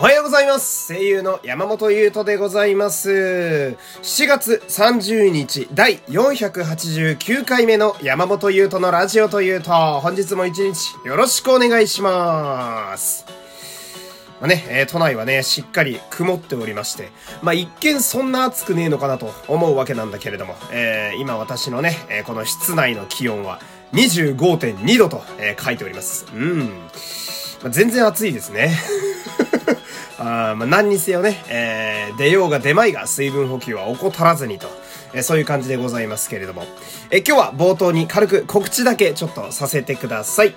おはようございます。声優の山本優斗でございます。7月30日第489回目の山本優斗のラジオというと、本日も一日よろしくお願いします。まあね、えー都内はね、しっかり曇っておりまして、まあ一見そんな暑くねえのかなと思うわけなんだけれども、えー今私のね、えーこの室内の気温は25.2度と、え書いております。うん。まあ、全然暑いですね。あまあ何にせよね、えー出ようが出まいが水分補給は怠らずにと、えーそういう感じでございますけれども、えー今日は冒頭に軽く告知だけちょっとさせてください。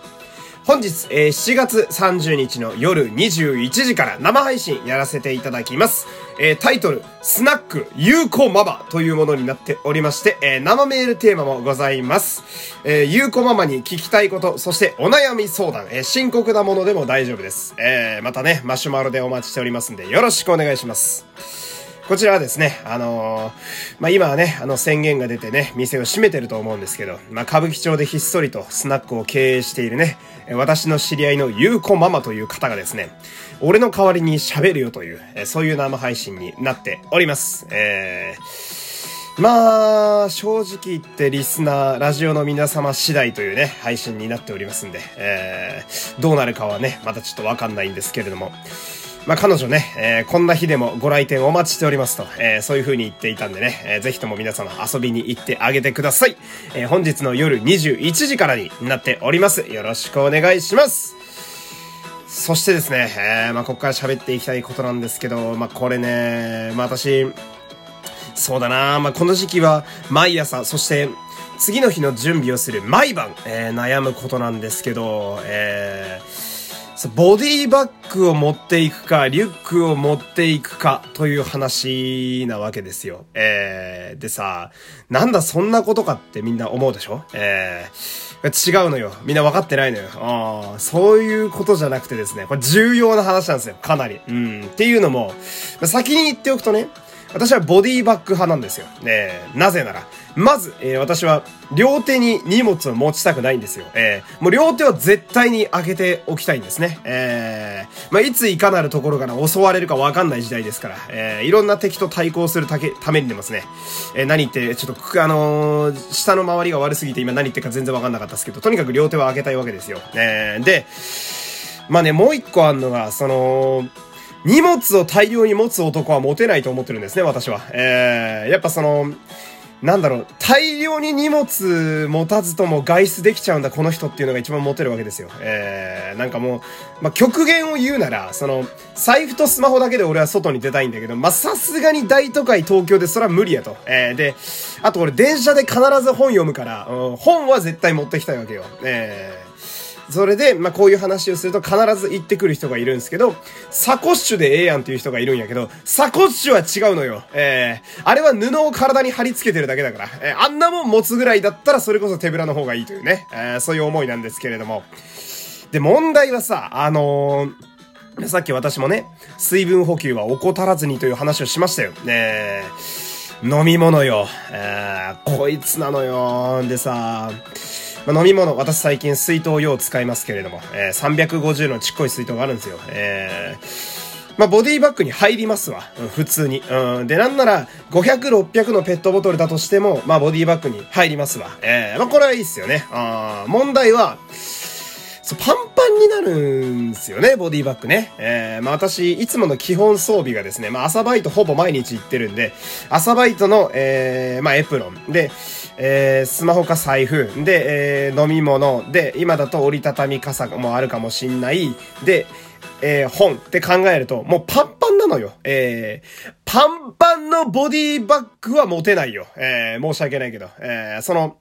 本日、えー7月30日の夜21時から生配信やらせていただきます。えータイトル、スナック、ゆうこママというものになっておりまして、えー生メールテーマもございます。えーゆうこママに聞きたいこと、そしてお悩み相談、えー深刻なものでも大丈夫です。えーまたね、マシュマロでお待ちしておりますんで、よろしくお願いします。こちらはですね、あのーまあ、今はね、あの宣言が出てね、店を閉めてると思うんですけど、まあ、歌舞伎町でひっそりとスナックを経営しているね、私の知り合いのゆうこママという方がですね、俺の代わりに喋るよという、そういう生配信になっております。えーまあ、正直言ってリスナー、ラジオの皆様次第というね、配信になっておりますんで、えーどうなるかはね、またちょっとわかんないんですけれども、まあ、彼女ね、えーこんな日でもご来店お待ちしておりますと、えーそういう風に言っていたんでね、えーぜひとも皆様遊びに行ってあげてください。えー本日の夜21時からになっております。よろしくお願いします。そしてですね、えーまあ、ここから喋っていきたいことなんですけど、まあ、これね、まあ、私、そうだなまあ、この時期は毎朝、そして次の日の準備をする毎晩、えー悩むことなんですけど、えーボディバッグを持っていくか、リュックを持っていくかという話なわけですよ。えー、でさ、なんだそんなことかってみんな思うでしょ？えー、違うのよ。みんな分かってないのよ。あそういうことじゃなくてですね、これ重要な話なんですよ。かなり。うん。っていうのも、先に言っておくとね、私はボディバッグ派なんですよ。えーなぜなら、まず、えー私は両手に荷物を持ちたくないんですよ。えーもう両手は絶対に開けておきたいんですね。えーまあ、いついかなるところから襲われるかわかんない時代ですから、えーいろんな敵と対抗するたけためにでもですね、えー何言って、ちょっと、あのー下の周りが悪すぎて今何言ってるか全然わかんなかったですけど、とにかく両手は開けたいわけですよ。えーで、まあね、もう一個あんのが、その、荷物を大量に持つ男はモテないと思ってるんですね、私は。えー、やっぱその、なんだろう、大量に荷物持たずとも外出できちゃうんだ、この人っていうのが一番モテるわけですよ。えー、なんかもう、まあ、極限を言うなら、その、財布とスマホだけで俺は外に出たいんだけど、ま、さすがに大都会東京でそれは無理やと。えー、で、あと俺電車で必ず本読むから、うん、本は絶対持ってきたいわけよ。えー、それで、まあ、こういう話をすると必ず言ってくる人がいるんですけど、サコッシュでええやんっていう人がいるんやけど、サコッシュは違うのよ。えー、あれは布を体に貼り付けてるだけだから、えー、あんなもん持つぐらいだったらそれこそ手ぶらの方がいいというね、えー、そういう思いなんですけれども。で、問題はさ、あのーさっき私もね、水分補給は怠らずにという話をしましたよ。ね飲み物よ。えー、こいつなのよ。でさ、まあ、飲み物、私最近水筒用使いますけれども、えー、350のちっこい水筒があるんですよ。えー、まあ、ボディバッグに入りますわ。うん、普通に。うん。で、なんなら、500、600のペットボトルだとしても、まあ、ボディバッグに入りますわ。えー、まあ、これはいいっすよね。あ問題は、そう、パンパンになるんですよね、ボディバッグね。えー、まあ私、いつもの基本装備がですね、まあ朝バイトほぼ毎日行ってるんで、朝バイトの、えー、まあエプロン。で、えー、スマホか財布。で、えー、飲み物。で、今だと折りたたみ傘もあるかもしんない。で、えー、本って考えると、もうパンパンなのよ。えー、パンパンのボディバッグは持てないよ。えー、申し訳ないけど。えー、その、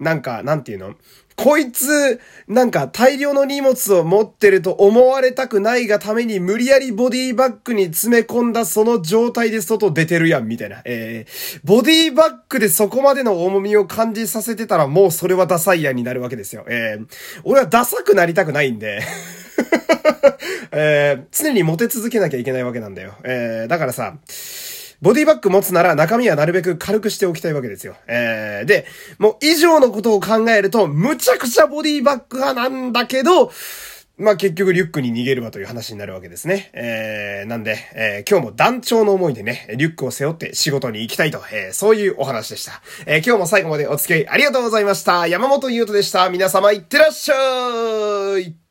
なんか、なんていうの？こいつ、なんか大量の荷物を持ってると思われたくないがために無理やりボディバッグに詰め込んだその状態で外出てるやん、みたいな。えー、ボディバッグでそこまでの重みを感じさせてたらもうそれはダサいやんになるわけですよ。えー、俺はダサくなりたくないんで。えー、常にモテ続けなきゃいけないわけなんだよ。えー、だからさ、ボディバッグ持つなら中身はなるべく軽くしておきたいわけですよ。えー、で、もう以上のことを考えると、むちゃくちゃボディバッグ派なんだけど、まあ結局リュックに逃げるわという話になるわけですね。えー、なんで、えー、今日も団長の思いでね、リュックを背負って仕事に行きたいと、えー、そういうお話でした。えー、今日も最後までお付き合いありがとうございました。山本優斗でした。皆様いってらっしゃい